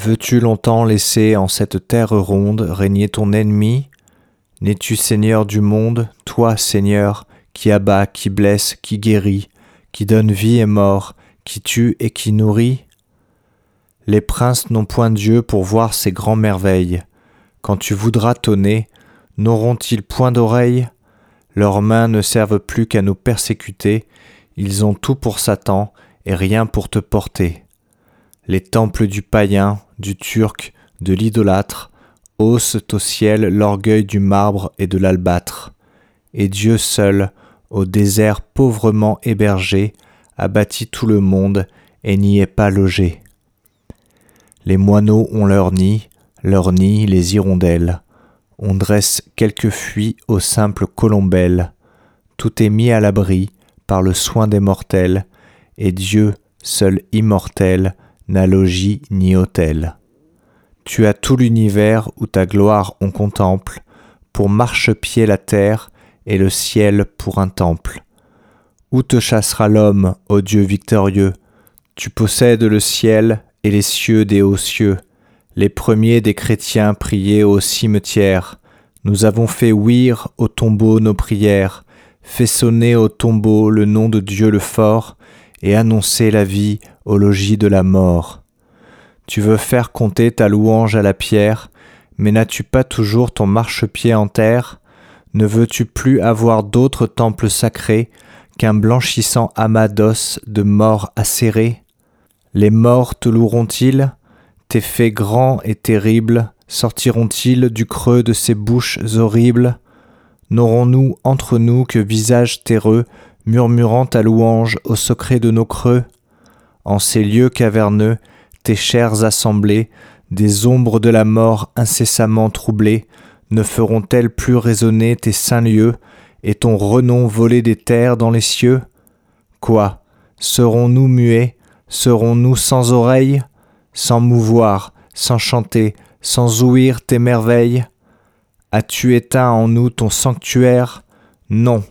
Veux-tu longtemps laisser en cette terre ronde régner ton ennemi? N'es-tu Seigneur du monde, toi Seigneur, qui abat, qui blesse, qui guérit, qui donne vie et mort, qui tue et qui nourrit? Les princes n'ont point Dieu pour voir ces grands merveilles. Quand tu voudras tonner, n'auront-ils point d'oreilles? Leurs mains ne servent plus qu'à nous persécuter, ils ont tout pour Satan et rien pour te porter. Les temples du païen, du turc, de l'idolâtre, haussent au ciel l'orgueil du marbre et de l'albâtre. Et Dieu seul, au désert pauvrement hébergé, a bâti tout le monde et n'y est pas logé. Les moineaux ont leur nid, leur nid les hirondelles. On dresse quelques fuites aux simples colombelles. Tout est mis à l'abri par le soin des mortels, et Dieu, seul immortel, n'a logis ni hôtel. Tu as tout l'univers où ta gloire on contemple, pour marchepied la terre et le ciel pour un temple. Où te chassera l'homme, ô Dieu victorieux? Tu possèdes le ciel et les cieux des hauts cieux. Les premiers des chrétiens priaient au cimetière. Nous avons fait ouïr au tombeau nos prières, fait sonner au tombeau le nom de Dieu le fort, et annoncer la vie au logis de la mort. Tu veux faire compter ta louange à la pierre, mais n'as-tu pas toujours ton marchepied en terre? Ne veux-tu plus avoir d'autres temples sacrés qu'un blanchissant amas d'os de morts acérés Les morts te loueront-ils? Tes faits grands et terribles sortiront-ils du creux de ces bouches horribles? N'aurons-nous entre nous que visages terreux murmurant ta louange au secret de nos creux? En ces lieux caverneux, tes chairs assemblées, des ombres de la mort incessamment troublées, ne feront-elles plus résonner tes saints lieux, et ton renom voler des terres dans les cieux? Quoi? Serons-nous muets? Serons-nous sans oreilles? Sans mouvoir, sans chanter, sans ouïr tes merveilles? As-tu éteint en nous ton sanctuaire? Non,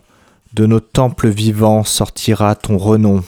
de nos temples vivants sortira ton renom.